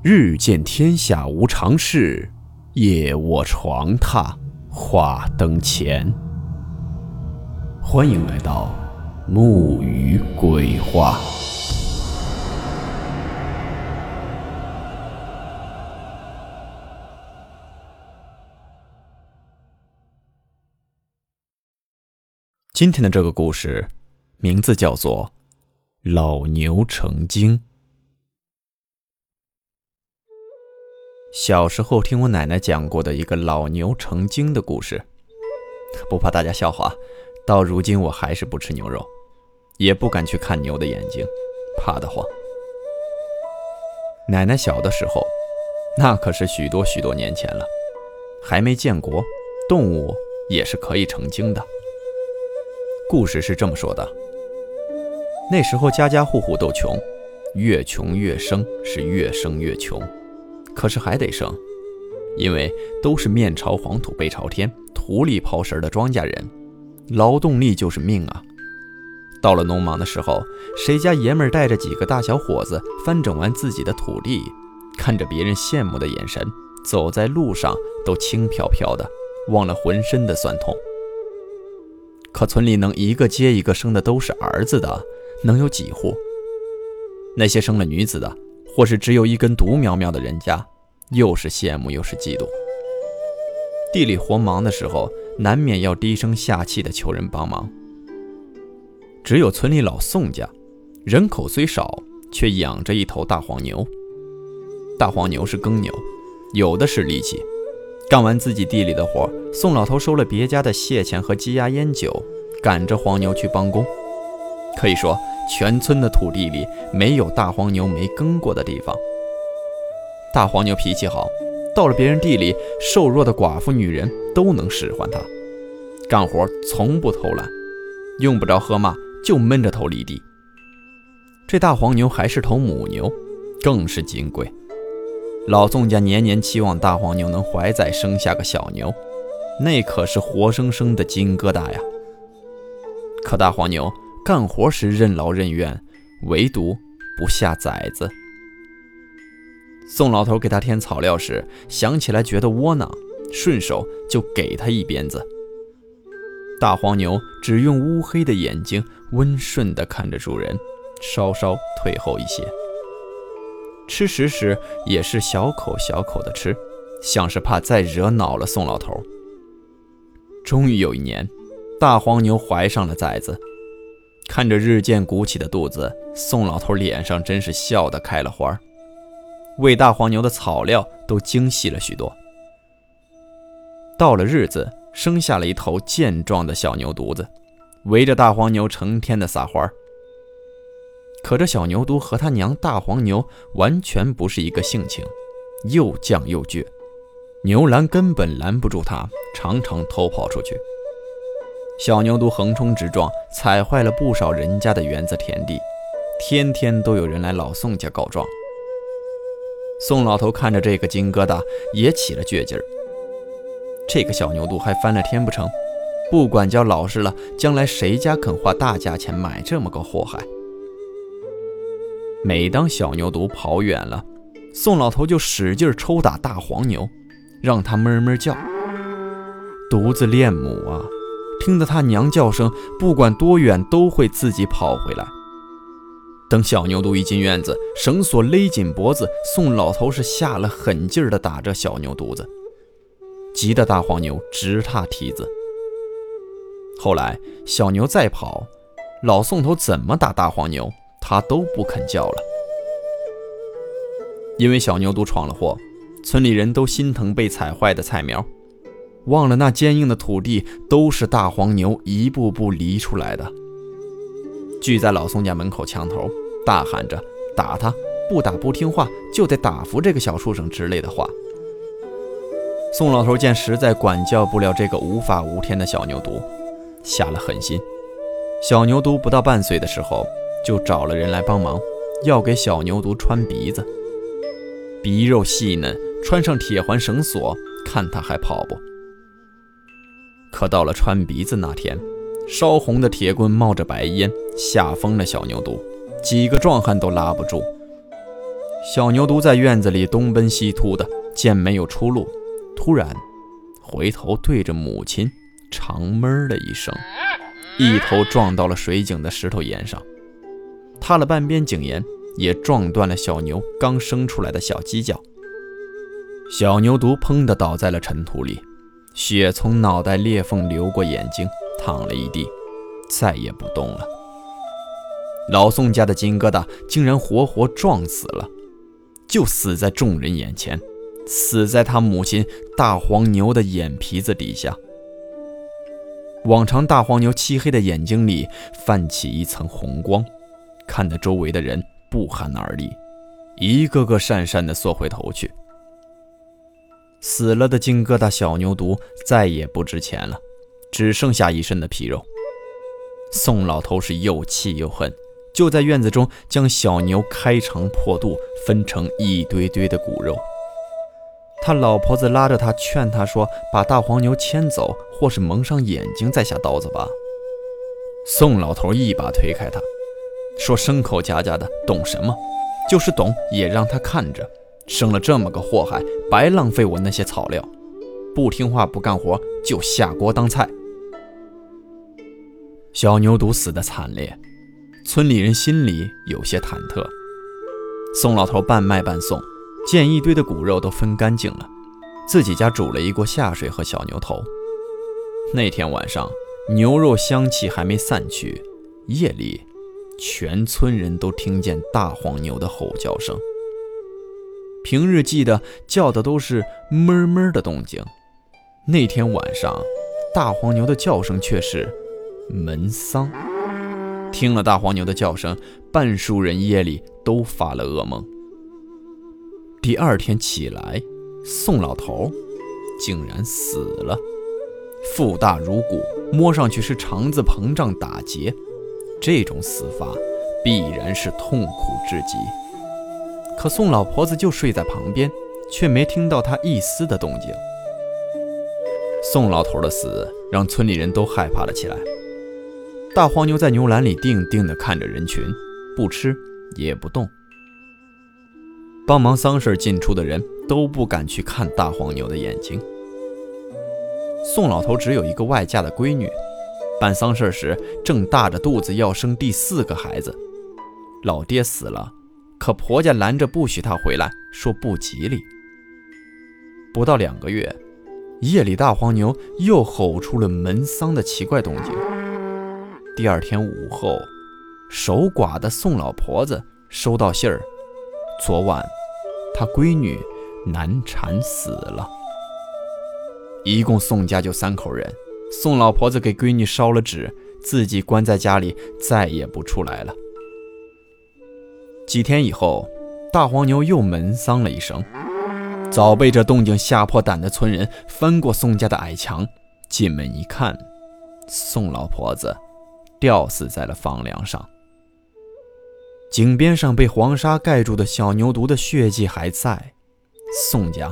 日见天下无常事，夜卧床榻话灯前。欢迎来到木鱼鬼话。今天的这个故事，名字叫做《老牛成精》。小时候听我奶奶讲过的一个老牛成精的故事，不怕大家笑话，到如今我还是不吃牛肉，也不敢去看牛的眼睛，怕得慌。奶奶小的时候，那可是许多许多年前了，还没建国动物也是可以成精的。故事是这么说的：那时候家家户户都穷，越穷越生，是越生越穷。可是还得生，因为都是面朝黄土背朝天、土里刨食的庄稼人，劳动力就是命啊。到了农忙的时候，谁家爷们儿带着几个大小伙子翻整完自己的土地，看着别人羡慕的眼神，走在路上都轻飘飘的，忘了浑身的酸痛。可村里能一个接一个生的都是儿子的，能有几户？那些生了女子的。或是只有一根独苗苗的人家，又是羡慕又是嫉妒。地里活忙的时候，难免要低声下气的求人帮忙。只有村里老宋家，人口虽少，却养着一头大黄牛。大黄牛是耕牛，有的是力气。干完自己地里的活，宋老头收了别家的蟹钱和鸡鸭烟酒，赶着黄牛去帮工。可以说。全村的土地里没有大黄牛没耕过的地方。大黄牛脾气好，到了别人地里，瘦弱的寡妇女人都能使唤它。干活从不偷懒，用不着喝骂就闷着头犁地。这大黄牛还是头母牛，更是金贵。老宋家年年期望大黄牛能怀崽生下个小牛，那可是活生生的金疙瘩呀。可大黄牛。干活时任劳任怨，唯独不下崽子。宋老头给他添草料时，想起来觉得窝囊，顺手就给他一鞭子。大黄牛只用乌黑的眼睛温顺地看着主人，稍稍退后一些。吃食时也是小口小口的吃，像是怕再惹恼了宋老头。终于有一年，大黄牛怀上了崽子。看着日渐鼓起的肚子，宋老头脸上真是笑得开了花喂大黄牛的草料都精细了许多。到了日子，生下了一头健壮的小牛犊子，围着大黄牛成天的撒欢可这小牛犊和他娘大黄牛完全不是一个性情，又犟又倔，牛栏根本拦不住它，常常偷跑出去。小牛犊横冲直撞，踩坏了不少人家的园子田地，天天都有人来老宋家告状。宋老头看着这个金疙瘩，也起了倔劲儿。这个小牛犊还翻了天不成？不管教老实了，将来谁家肯花大价钱买这么个祸害？每当小牛犊跑远了，宋老头就使劲抽打大黄牛，让它哞哞叫。犊子恋母啊！听得他娘叫声，不管多远都会自己跑回来。等小牛犊一进院子，绳索勒紧脖子，宋老头是下了狠劲儿的打着小牛犊子，急得大黄牛直踏蹄子。后来小牛再跑，老宋头怎么打大黄牛，他都不肯叫了。因为小牛犊闯了祸，村里人都心疼被踩坏的菜苗。忘了那坚硬的土地都是大黄牛一步步犁出来的。聚在老宋家门口墙头，大喊着“打他，不打不听话，就得打服这个小畜生”之类的话。宋老头见实在管教不了这个无法无天的小牛犊，下了狠心。小牛犊不到半岁的时候，就找了人来帮忙，要给小牛犊穿鼻子。鼻肉细嫩，穿上铁环绳索，看他还跑不。可到了穿鼻子那天，烧红的铁棍冒着白烟，吓疯了小牛犊，几个壮汉都拉不住。小牛犊在院子里东奔西突的，见没有出路，突然回头对着母亲长闷了一声，一头撞到了水井的石头岩上，塌了半边井沿，也撞断了小牛刚生出来的小犄角。小牛犊砰的倒在了尘土里，血从脑袋裂缝流过眼睛，躺了一地，再也不动了。老宋家的金疙瘩竟然活活撞死了。就死在众人眼前，死在他母亲大黄牛的眼皮子底下。往常大黄牛漆黑的眼睛里泛起一层红光，看得周围的人不寒而栗，一个个讪讪地缩回头去。死了的金疙瘩小牛犊再也不值钱了，只剩下一身的皮肉。宋老头是又气又恨。就在院子中，将小牛开肠破肚，分成一堆堆的骨肉。他老婆子拉着他，劝他说：“把大黄牛牵走，或是蒙上眼睛再下刀子吧。”宋老头一把推开他，说：“牲口家家的，懂什么？就是懂，也让他看着，生了这么个祸害，白浪费我那些草料。不听话，不干活，就下锅当菜。”小牛犊死的惨烈。村里人心里有些忐忑。宋老头半卖半送，见一堆的骨肉都分干净了，自己家煮了一锅下水和小牛头。那天晚上，牛肉香气还没散去，夜里，全村人都听见大黄牛的吼叫声。平日记得叫的都是哞哞的动静，那天晚上，大黄牛的叫声却是门桑。听了大黄牛的叫声，半数人夜里都发了噩梦。第二天起来，宋老头竟然死了，腹大如鼓，摸上去是肠子膨胀打结。这种死法必然是痛苦至极。可宋老婆子就睡在旁边，却没听到他一丝的动静。宋老头的死让村里人都害怕了起来。大黄牛在牛栏里定定地看着人群，不吃也不动。帮忙丧事进出的人都不敢去看大黄牛的眼睛。宋老头只有一个外嫁的闺女，办丧事时正大着肚子要生第四个孩子。老爹死了，可婆家拦着不许他回来，说不吉利。不到两个月，夜里大黄牛又吼出了门丧的奇怪动静。第二天午后，守寡的宋老婆子收到信儿，昨晚她闺女难产死了。一共宋家就三口人，宋老婆子给闺女烧了纸，自己关在家里，再也不出来了。几天以后，大黄牛又门丧了一声，早被这动静吓破胆的村人翻过宋家的矮墙，进门一看，宋老婆子。吊死在了房梁上，井边上被黄沙盖住的小牛犊的血迹还在，宋家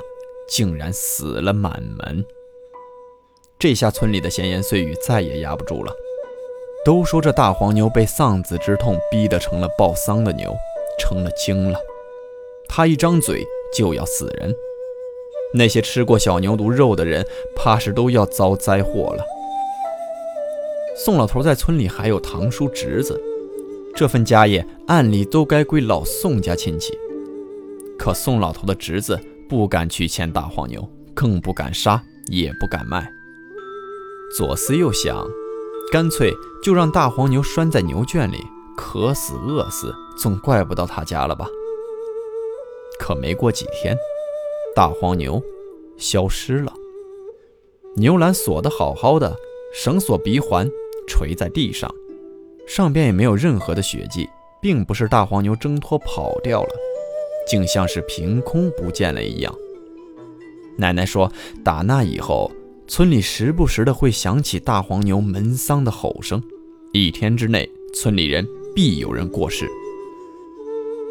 竟然死了满门。这下村里的闲言碎语再也压不住了，都说这大黄牛被丧子之痛逼得成了报丧的牛，成了精了。他一张嘴就要死人，那些吃过小牛犊肉的人，怕是都要遭灾祸了。宋老头在村里还有堂叔侄子，这份家业按理都该归老宋家亲戚。可宋老头的侄子不敢去牵大黄牛，更不敢杀，也不敢卖。左思右想，干脆就让大黄牛拴在牛圈里，渴死饿死，总怪不到他家了吧？可没过几天，大黄牛消失了，牛栏锁得好好的，绳索鼻环。垂在地上，上边也没有任何的血迹，并不是大黄牛挣脱跑掉了，竟像是凭空不见了一样。奶奶说，打那以后，村里时不时的会响起大黄牛门丧的吼声，一天之内，村里人必有人过世。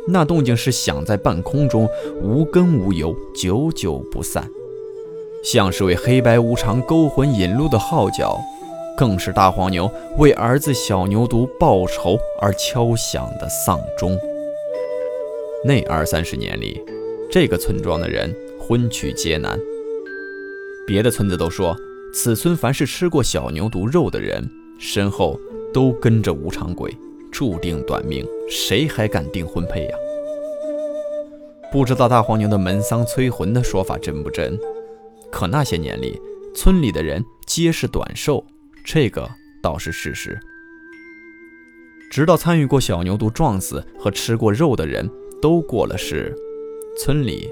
那动静是响在半空中，无根无由，久久不散，像是为黑白无常勾魂引路的号角。更是大黄牛为儿子小牛犊报仇而敲响的丧钟。那二三十年里，这个村庄的人婚娶皆难。别的村子都说，此村凡是吃过小牛犊肉的人，身后都跟着无常鬼，注定短命。谁还敢订婚配呀？不知道大黄牛的门丧催魂的说法真不真？可那些年里，村里的人皆是短寿，这个倒是事实。直到参与过小牛犊撞死和吃过肉的人都过了世，村里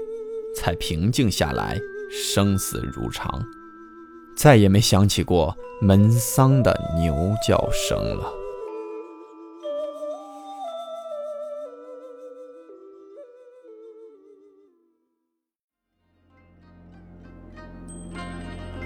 才平静下来，生死如常，再也没响起过门丧的牛叫声了。